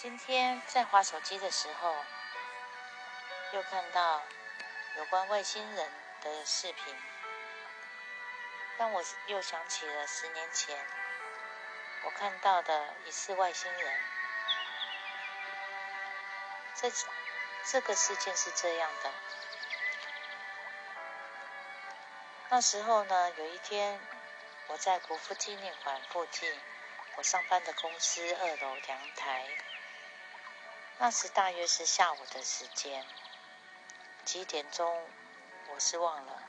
今天在划手机的时候，又看到有关外星人的视频，让我又想起了十年前我看到的疑似外星人。这这个事件是这样的，那时候呢，有一天我在国父纪念馆附近，我上班的公司二楼阳台。那时大约是下午的时间，几点钟我是忘了。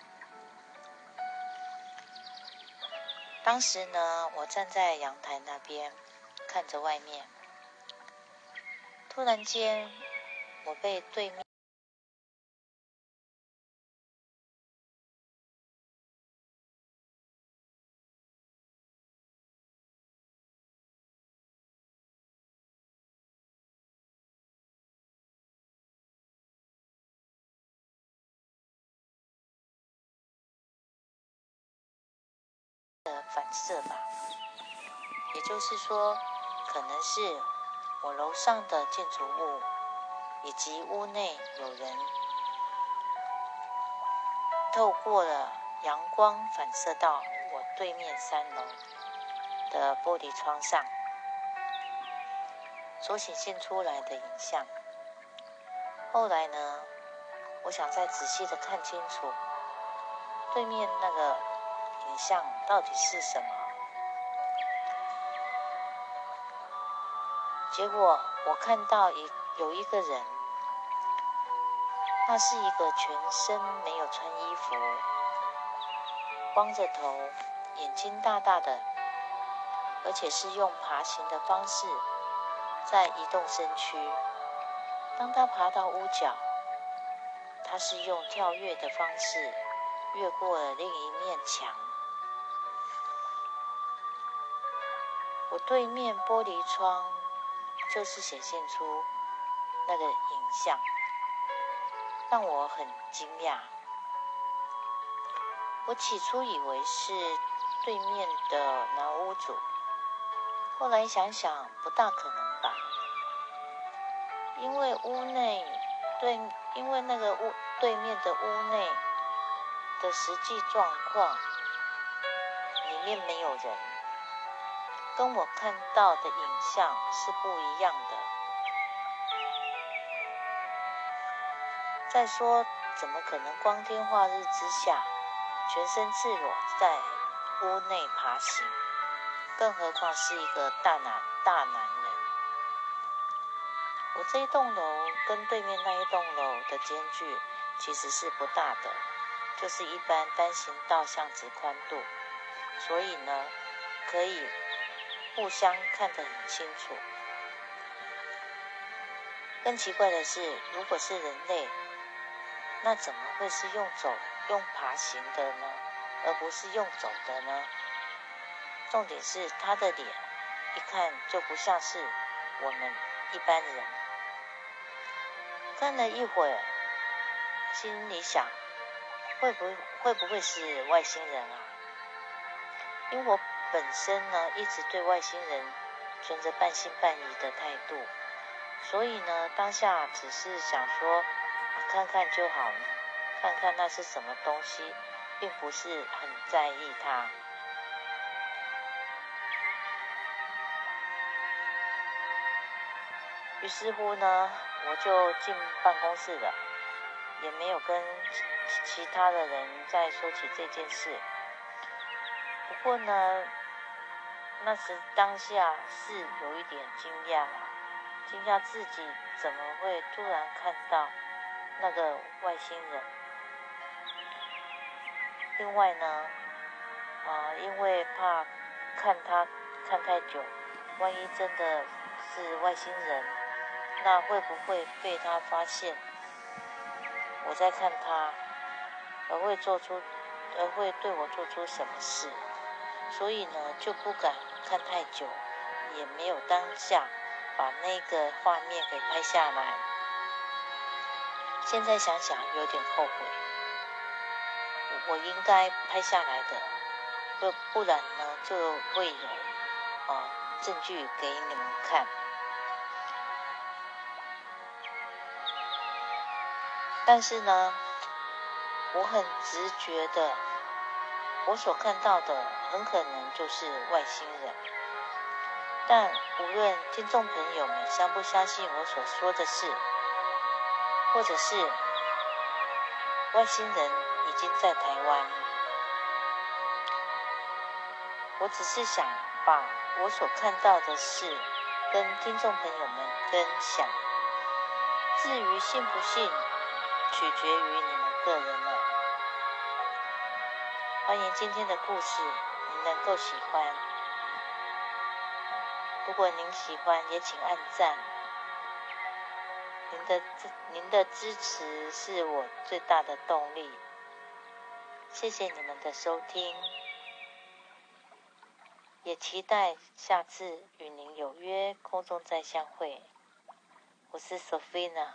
当时呢，我站在阳台那边看着外面，突然间我被对面。的反射吧，也就是说，可能是我楼上的建筑物以及屋内有人透过了阳光反射到我对面三楼的玻璃窗上所显现出来的影像。后来呢，我想再仔细的看清楚对面那个。影像到底是什么？结果我看到一有一个人，那是一个全身没有穿衣服、光着头、眼睛大大的，而且是用爬行的方式在移动身躯。当他爬到屋角，他是用跳跃的方式越过了另一面墙。我对面玻璃窗就是显现出那个影像，让我很惊讶。我起初以为是对面的男屋主，后来想想不大可能吧，因为屋内对，因为那个屋对面的屋内的实际状况，里面没有人。跟我看到的影像是不一样的。再说，怎么可能光天化日之下，全身赤裸在屋内爬行？更何况是一个大男大男人。我这一栋楼跟对面那一栋楼的间距其实是不大的，就是一般单行道巷子宽度，所以呢，可以。互相看得很清楚。更奇怪的是，如果是人类，那怎么会是用走、用爬行的呢？而不是用走的呢？重点是他的脸，一看就不像是我们一般人。看了一会儿，心里想，会不会会不会是外星人啊？因为我。本身呢，一直对外星人存着半信半疑的态度，所以呢，当下只是想说，看看就好，看看那是什么东西，并不是很在意它。于是乎呢，我就进办公室了，也没有跟其他的人再说起这件事。不过呢。那时当下是有一点惊讶，惊讶自己怎么会突然看到那个外星人。另外呢，啊，因为怕看他看太久，万一真的是外星人，那会不会被他发现我在看他，而会做出，而会对我做出什么事？所以呢，就不敢看太久，也没有当下把那个画面给拍下来。现在想想有点后悔，我应该拍下来的，不不然呢就会有啊证据给你们看。但是呢，我很直觉的。我所看到的很可能就是外星人。但无论听众朋友们相不相信我所说的事，或者是外星人已经在台湾，我只是想把我所看到的事跟听众朋友们分享。至于信不信，取决于你们个人。欢迎今天的故事，您能够喜欢。如果您喜欢，也请按赞。您的支您的支持是我最大的动力。谢谢你们的收听，也期待下次与您有约空中再相会。我是 Sophia。